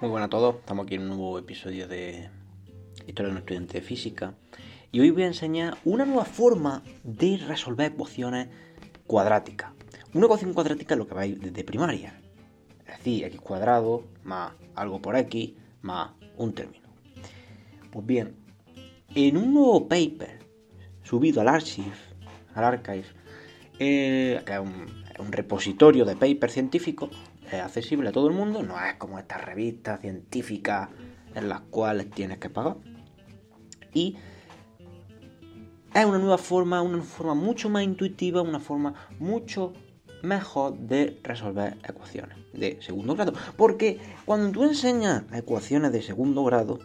Muy buenas a todos, estamos aquí en un nuevo episodio de Historia de un estudiante de física y hoy voy a enseñar una nueva forma de resolver ecuaciones cuadráticas. Una ecuación cuadrática es lo que vais desde primaria, es decir, x cuadrado más algo por x más un término. Pues bien, en un nuevo paper subido al archive, al archive, eh, que es un, repositorio de papers científicos, es accesible a todo el mundo, no es como estas revistas científicas en las cuales tienes que pagar. Y es una nueva forma, una forma mucho más intuitiva, una forma mucho mejor de resolver ecuaciones de segundo grado. Porque cuando tú enseñas ecuaciones de segundo grado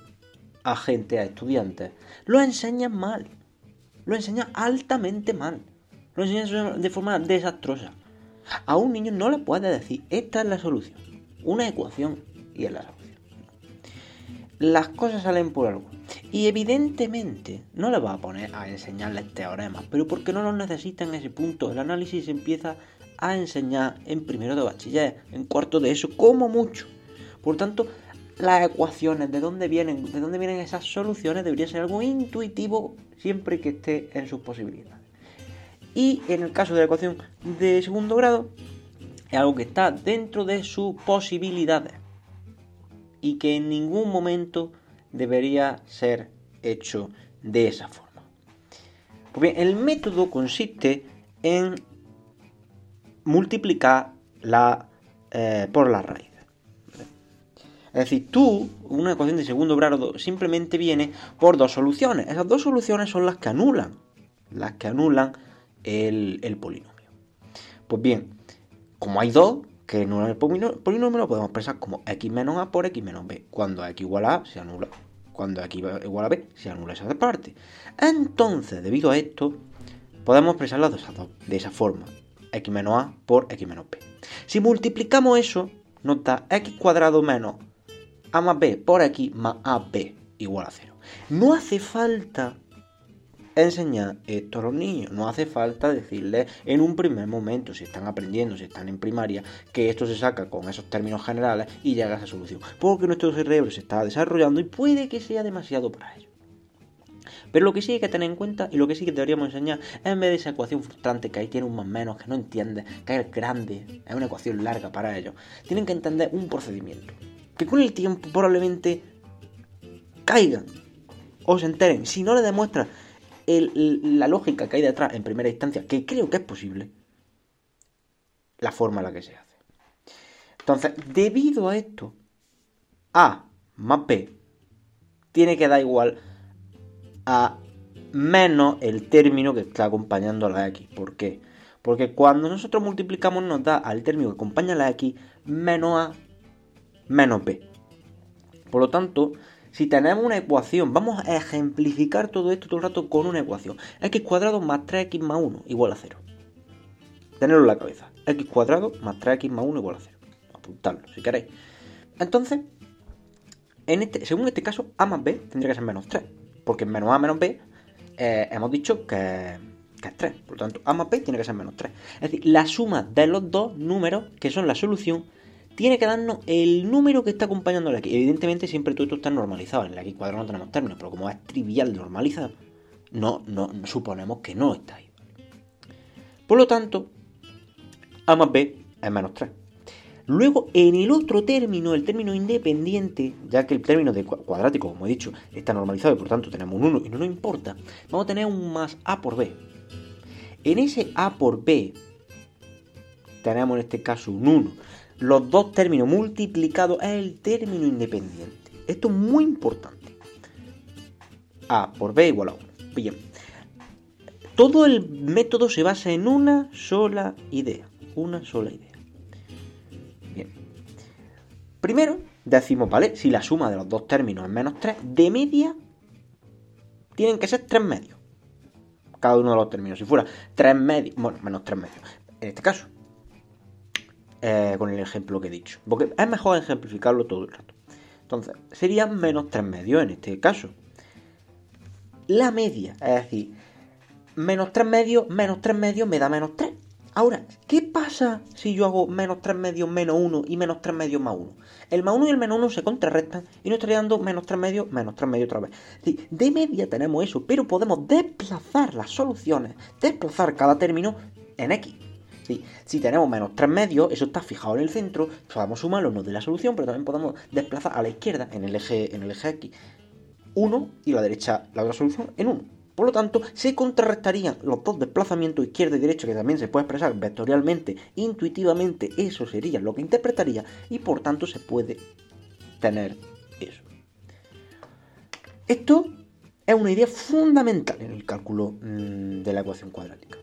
a gente, a estudiantes, lo enseñas mal. Lo enseñas altamente mal. Lo enseñas de forma desastrosa. A un niño no le puedes decir, esta es la solución. Una ecuación y es la solución. Las cosas salen por algo. Y evidentemente no le va a poner a enseñarles teoremas, pero porque no los necesita en ese punto. El análisis empieza a enseñar en primero de bachiller, en cuarto de eso, como mucho. Por tanto, las ecuaciones, de dónde vienen, de dónde vienen esas soluciones, debería ser algo intuitivo siempre que esté en sus posibilidades. Y en el caso de la ecuación de segundo grado, es algo que está dentro de sus posibilidades y que en ningún momento debería ser hecho de esa forma. Pues bien, el método consiste en multiplicar la, eh, por la raíz. Es decir, tú, una ecuación de segundo grado, simplemente viene por dos soluciones. Esas dos soluciones son las que anulan, las que anulan el, polinomio. Pues bien, como hay dos que anulan el polinomio, lo podemos expresar como x menos a por x menos b. Cuando x igual a, se anula. Cuando x igual a b, se anula esa parte. Entonces, debido a esto, podemos expresarlo de esa, de esa forma. x menos a por x menos b. Si multiplicamos eso, nos da x cuadrado menos a más b por x más ab igual a 0. No hace falta enseñar esto a los niños. No hace falta decirles en un primer momento, si están aprendiendo, si están en primaria, que esto se saca con esos términos generales y llega a esa solución. Porque nuestro cerebro se está desarrollando y puede que sea demasiado para ellos. Pero lo que sí hay que tener en cuenta y lo que sí que deberíamos enseñar es en vez de esa ecuación frustrante que ahí tiene un más menos, que no entiende, que es grande, es una ecuación larga para ellos, tienen que entender un procedimiento. Que con el tiempo probablemente caigan o se enteren. Si no le demuestras la lógica que hay detrás en primera instancia, que creo que es posible, la forma en la que se hace. Entonces, debido a esto, A más B tiene que dar igual a menos el término que está acompañando a la X. ¿Por qué? Porque cuando nosotros multiplicamos nos da al término que acompaña a la X menos A menos B. Por lo tanto, si tenemos una ecuación, vamos a ejemplificar todo esto todo el rato con una ecuación. x cuadrado más 3x más 1 igual a 0. Tenerlo en la cabeza. x cuadrado más 3x más 1 igual a 0. Apuntarlo si queréis. Entonces, en este, según este caso, a más b tendría que ser menos 3. Porque menos a menos b eh, hemos dicho que, que es 3. Por lo tanto, a más b tiene que ser menos 3. Es decir, la suma de los dos números, que son la solución, tiene que darnos el número que está acompañando la x. Evidentemente siempre todo esto está normalizado. En la x cuadrado no tenemos términos, pero como es trivial normalizar, no, no, suponemos que no está ahí. Por lo tanto, a más b es menos 3. Luego, en el otro término, el término independiente, ya que el término de cuadrático, como he dicho, está normalizado y por tanto tenemos un 1 y no nos importa, vamos a tener un más a por b. En ese a por b tenemos en este caso un 1 los dos términos multiplicados es el término independiente. Esto es muy importante. A por B igual a 1. Bien. Todo el método se basa en una sola idea. Una sola idea. Bien. Primero, decimos, ¿vale? Si la suma de los dos términos es menos 3, de media tienen que ser 3 medios. Cada uno de los términos. Si fuera 3 medios, bueno, menos 3 medios. En este caso, eh, con el ejemplo que he dicho. Porque es mejor ejemplificarlo todo el rato. Entonces, sería menos 3 medios en este caso. La media, es decir, menos 3 medios, menos 3 medios me da menos 3. Ahora, ¿qué pasa si yo hago menos 3 medios menos 1 y menos 3 medios más 1? El más 1 y el menos 1 se contrarrestan y nos estaría dando menos 3 medios menos 3 medios otra vez. de media tenemos eso, pero podemos desplazar las soluciones, desplazar cada término en X. Si tenemos menos 3 medios, eso está fijado en el centro, podemos sumar nodos de la solución, pero también podemos desplazar a la izquierda en el eje, en el eje X 1 y la derecha la otra solución en 1. Por lo tanto, se contrarrestarían los dos desplazamientos izquierda y derecha, que también se puede expresar vectorialmente, intuitivamente, eso sería lo que interpretaría, y por tanto se puede tener eso. Esto es una idea fundamental en el cálculo mm, de la ecuación cuadrática.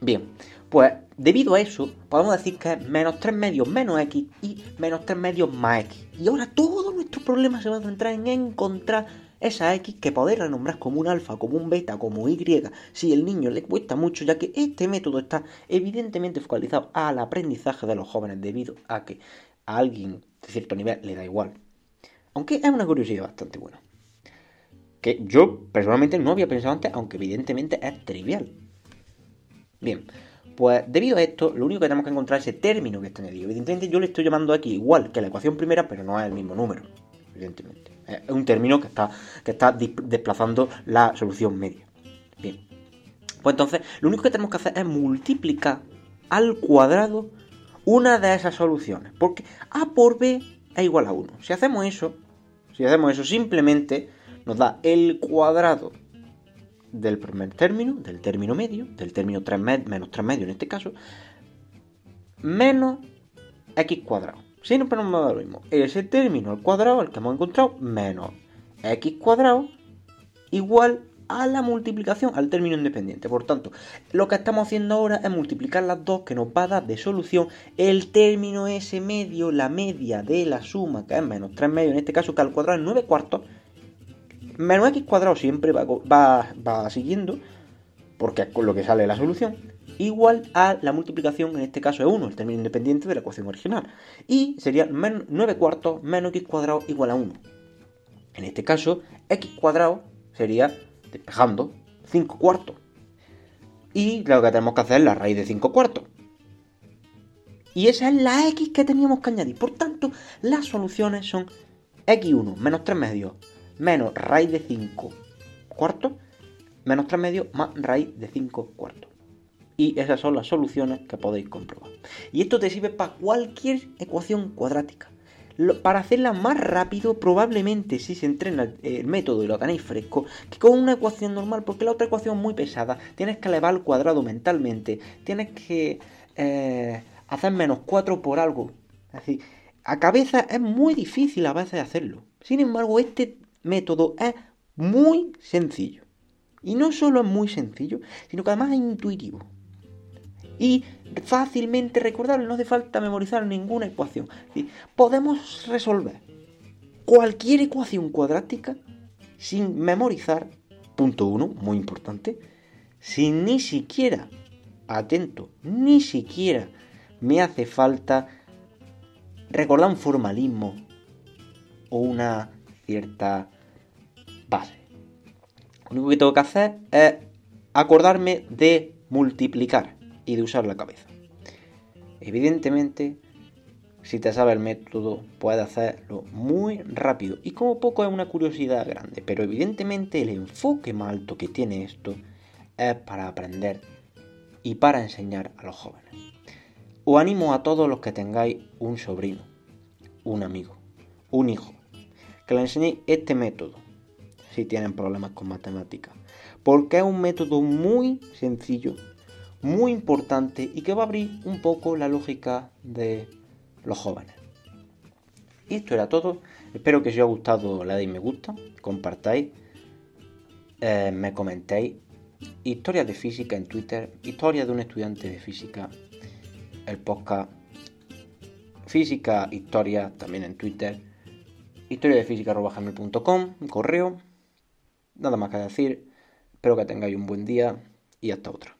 Bien, pues debido a eso, podemos decir que es menos 3 medios menos x y menos 3 medios más x. Y ahora todo nuestro problema se va a centrar en encontrar esa X que poder renombrar como un alfa, como un beta, como Y, si el niño le cuesta mucho, ya que este método está evidentemente focalizado al aprendizaje de los jóvenes debido a que a alguien de cierto nivel le da igual. Aunque es una curiosidad bastante buena. Que yo personalmente no había pensado antes, aunque evidentemente es trivial. Bien, pues debido a esto, lo único que tenemos que encontrar es ese término que está en el Evidentemente yo le estoy llamando aquí igual que la ecuación primera, pero no es el mismo número, evidentemente. Es un término que está, que está desplazando la solución media. Bien. Pues entonces, lo único que tenemos que hacer es multiplicar al cuadrado una de esas soluciones. Porque A por B es igual a 1. Si hacemos eso, si hacemos eso, simplemente nos da el cuadrado del primer término, del término medio, del término 3 menos 3 medio en este caso, menos x cuadrado. Siempre nos da lo mismo. Ese término al cuadrado, el que hemos encontrado, menos x cuadrado igual a la multiplicación al término independiente. Por tanto, lo que estamos haciendo ahora es multiplicar las dos que nos va a dar de solución el término ese medio, la media de la suma, que es menos 3 medios, en este caso que al cuadrado es 9 cuartos, menos x cuadrado siempre va, siguiendo, porque es con lo que sale la solución, igual a la multiplicación, en este caso es 1, el término independiente de la ecuación original. Y sería 9 cuartos menos x cuadrado igual a 1. En este caso, x cuadrado sería, despejando, 5 cuartos. Y lo que tenemos que hacer es la raíz de 5 cuartos. Y esa es la x que teníamos que añadir. Por tanto, las soluciones son x1 menos 3 medios menos raíz de 5 cuartos menos 3 medios más raíz de 5 cuartos y esas son las soluciones que podéis comprobar. Y esto te sirve para cualquier ecuación cuadrática. para hacerla más rápido, probablemente si se entrena el método y lo tenéis fresco, que con una ecuación normal, porque la otra ecuación es muy pesada, tienes que elevar al cuadrado mentalmente, tienes que eh, hacer menos 4 por algo. Decir, a cabeza es muy difícil a veces hacerlo. Sin embargo, este método es muy sencillo. Y no solo es muy sencillo, sino que además es intuitivo y fácilmente recordable, no hace falta memorizar ninguna ecuación. Podemos resolver cualquier ecuación cuadrática sin memorizar, punto uno, muy importante, sin ni siquiera, atento, ni siquiera me hace falta recordar un formalismo o una cierta Lo único que tengo que hacer es acordarme de multiplicar y de usar la cabeza. Evidentemente, si te sabe el método, puedes hacerlo muy rápido y como poco es una curiosidad grande, pero evidentemente el enfoque más alto que tiene esto es para aprender y para enseñar a los jóvenes. Os animo a todos los que tengáis un sobrino, un amigo, un hijo, que le enseñéis este método si tienen problemas con matemáticas, porque es un método muy sencillo muy importante y que va a abrir un poco la lógica de los jóvenes. Y esto era todo. Espero que os haya gustado la de me gusta, compartáis, eh, me comentéis. Historias de física en Twitter, historia de un estudiante de física, el podcast Física Historia también en Twitter, historia de correo. Nada más que decir. Espero que tengáis un buen día y hasta otra.